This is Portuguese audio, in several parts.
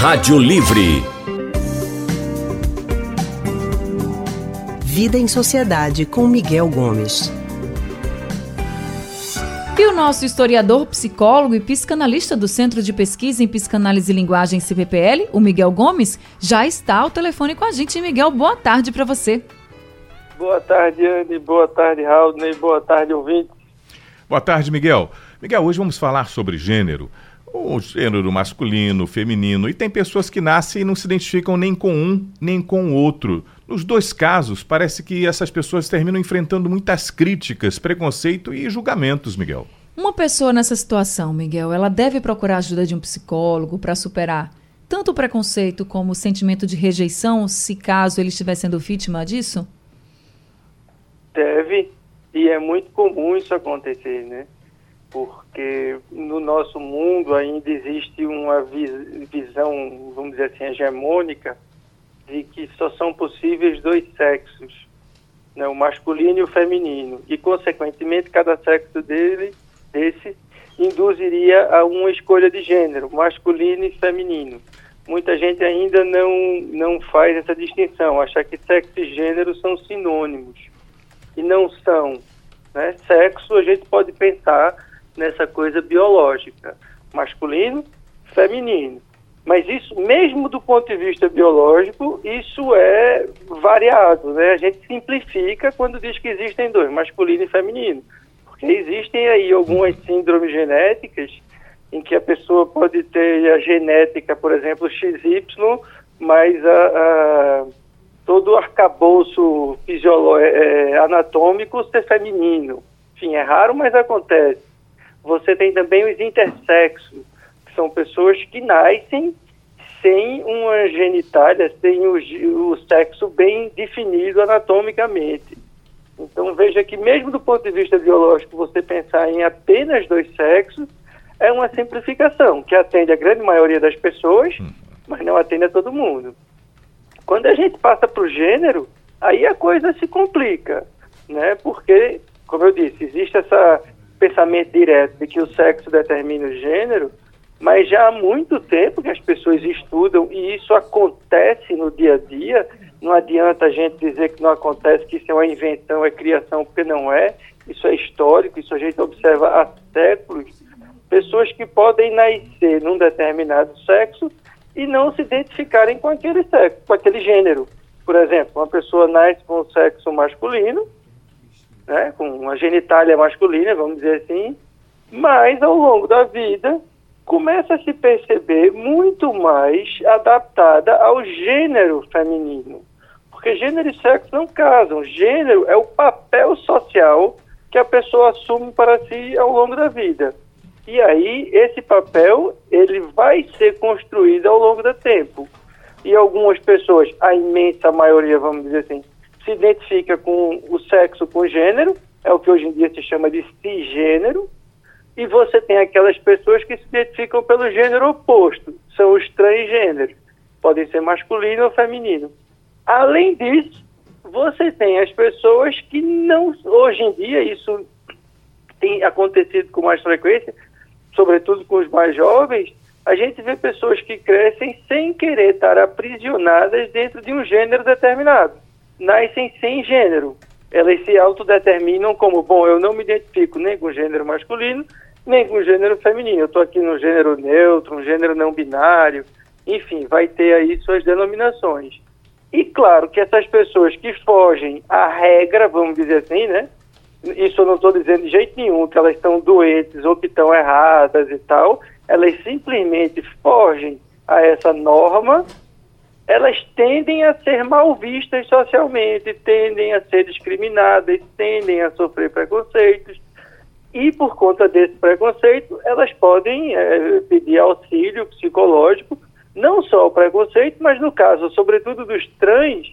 Rádio Livre. Vida em Sociedade com Miguel Gomes. E o nosso historiador, psicólogo e psicanalista do Centro de Pesquisa em Psicanálise e Linguagem CPPL, o Miguel Gomes, já está ao telefone com a gente. Miguel, boa tarde para você. Boa tarde, Anne. Boa tarde, Raul. Boa tarde, ouvinte. Boa tarde, Miguel. Miguel, hoje vamos falar sobre gênero. O gênero masculino, feminino. E tem pessoas que nascem e não se identificam nem com um, nem com o outro. Nos dois casos, parece que essas pessoas terminam enfrentando muitas críticas, preconceito e julgamentos, Miguel. Uma pessoa nessa situação, Miguel, ela deve procurar a ajuda de um psicólogo para superar tanto o preconceito como o sentimento de rejeição, se caso ele estiver sendo vítima disso? Deve, e é muito comum isso acontecer, né? Porque no nosso mundo ainda existe uma visão, vamos dizer assim, hegemônica de que só são possíveis dois sexos, né, o masculino e o feminino, e consequentemente cada sexo dele desse induziria a uma escolha de gênero, masculino e feminino. Muita gente ainda não não faz essa distinção, acha que sexo e gênero são sinônimos e não são. Né? Sexo a gente pode pensar nessa coisa biológica, masculino, feminino. Mas isso, mesmo do ponto de vista biológico, isso é variado, né? A gente simplifica quando diz que existem dois, masculino e feminino. Porque existem aí algumas síndromes genéticas em que a pessoa pode ter a genética, por exemplo, XY, mas a, a todo o arcabouço é, é, anatômico ser feminino. Enfim, é raro, mas acontece. Você tem também os intersexos, são pessoas que nascem sem uma genitália, sem o, o sexo bem definido anatomicamente. Então veja que mesmo do ponto de vista biológico, você pensar em apenas dois sexos é uma simplificação que atende a grande maioria das pessoas, uhum. mas não atende a todo mundo. Quando a gente passa para o gênero, aí a coisa se complica, né? Porque, como eu disse, existe esse pensamento direto de que o sexo determina o gênero, mas já há muito tempo que as pessoas estudam e isso acontece no dia a dia. Não adianta a gente dizer que não acontece, que isso é uma invenção, é criação, porque não é. Isso é histórico, isso a gente observa há séculos. Pessoas que podem nascer num determinado sexo e não se identificarem com aquele sexo, com aquele gênero. Por exemplo, uma pessoa nasce com o sexo masculino, né, com uma genitália masculina, vamos dizer assim, mas ao longo da vida começa a se perceber muito mais adaptada ao gênero feminino. Porque gênero e sexo não casam. Gênero é o papel social que a pessoa assume para si ao longo da vida. E aí, esse papel, ele vai ser construído ao longo do tempo. E algumas pessoas, a imensa maioria, vamos dizer assim, se identifica com o sexo com gênero, é o que hoje em dia se chama de cisgênero, e você tem aquelas pessoas que se identificam pelo gênero oposto, são os transgêneros, podem ser masculino ou feminino. Além disso, você tem as pessoas que não, hoje em dia, isso tem acontecido com mais frequência, sobretudo com os mais jovens, a gente vê pessoas que crescem sem querer estar aprisionadas dentro de um gênero determinado. Nascem sem gênero. Elas se autodeterminam como, bom, eu não me identifico nem com gênero masculino, nem com gênero feminino. Eu estou aqui no gênero neutro, um gênero não binário, enfim, vai ter aí suas denominações. E claro que essas pessoas que fogem à regra, vamos dizer assim, né? Isso eu não estou dizendo de jeito nenhum que elas estão doentes ou que estão erradas e tal. Elas simplesmente fogem a essa norma. Elas tendem a ser mal vistas socialmente, tendem a ser discriminadas, tendem a sofrer preconceitos e por conta desse preconceito, elas podem é, pedir auxílio psicológico, não só o preconceito, mas no caso, sobretudo dos trans,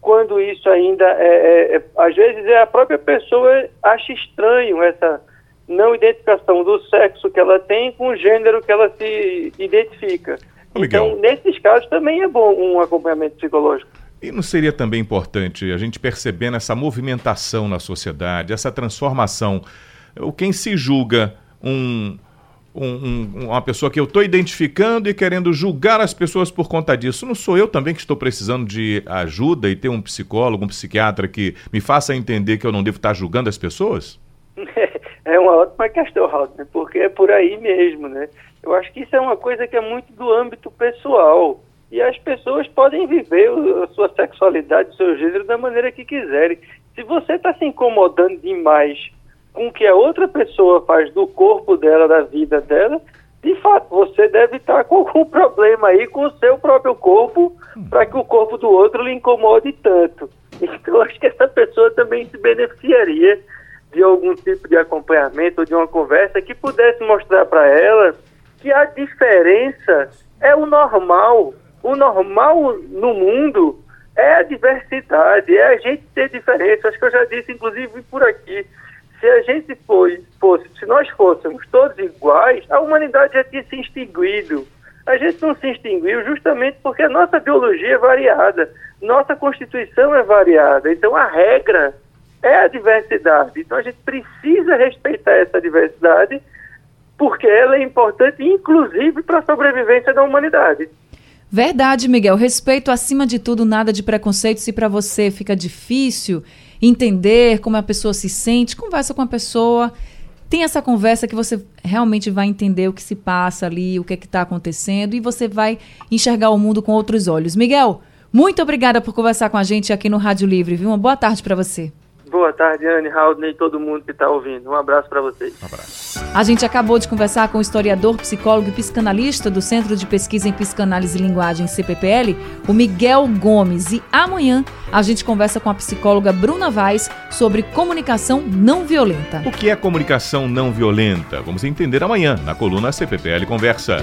quando isso ainda é, é, é às vezes é a própria pessoa acha estranho essa não identificação do sexo que ela tem com o gênero que ela se identifica. Então, nesses casos também é bom um acompanhamento psicológico. E não seria também importante a gente percebendo essa movimentação na sociedade, essa transformação o quem se julga um, um, um, uma pessoa que eu estou identificando e querendo julgar as pessoas por conta disso. Não sou eu também que estou precisando de ajuda e ter um psicólogo, um psiquiatra que me faça entender que eu não devo estar julgando as pessoas? É uma ótima questão, Raul, porque é por aí mesmo, né? Eu acho que isso é uma coisa que é muito do âmbito pessoal. E as pessoas podem viver a sua sexualidade, o seu gênero da maneira que quiserem. Se você está se incomodando demais com o que a outra pessoa faz do corpo dela, da vida dela, de fato, você deve estar com algum problema aí com o seu próprio corpo para que o corpo do outro lhe incomode tanto. Então, acho que essa pessoa também se beneficiaria de algum tipo de acompanhamento ou de uma conversa que pudesse mostrar para ela que a diferença é o normal. O normal no mundo é a diversidade, é a gente ter diferença. Acho que eu já disse, inclusive, por aqui se a gente fosse, fosse, se nós fôssemos todos iguais, a humanidade já tinha se extinguido. A gente não se extinguiu justamente porque a nossa biologia é variada, nossa constituição é variada. Então a regra é a diversidade. Então a gente precisa respeitar essa diversidade porque ela é importante, inclusive, para a sobrevivência da humanidade. Verdade, Miguel. Respeito acima de tudo, nada de preconceito. Se para você fica difícil entender como a pessoa se sente, conversa com a pessoa. Tem essa conversa que você realmente vai entender o que se passa ali, o que é está acontecendo e você vai enxergar o mundo com outros olhos. Miguel, muito obrigada por conversar com a gente aqui no Rádio Livre, viu? Uma boa tarde para você. Boa tarde, Anne, Raul e todo mundo que está ouvindo. Um abraço para vocês. Um abraço. A gente acabou de conversar com o historiador, psicólogo e psicanalista do Centro de Pesquisa em Psicanálise e Linguagem, CPPL, o Miguel Gomes. E amanhã a gente conversa com a psicóloga Bruna Vaz sobre comunicação não violenta. O que é comunicação não violenta? Vamos entender amanhã na coluna CPPL Conversa.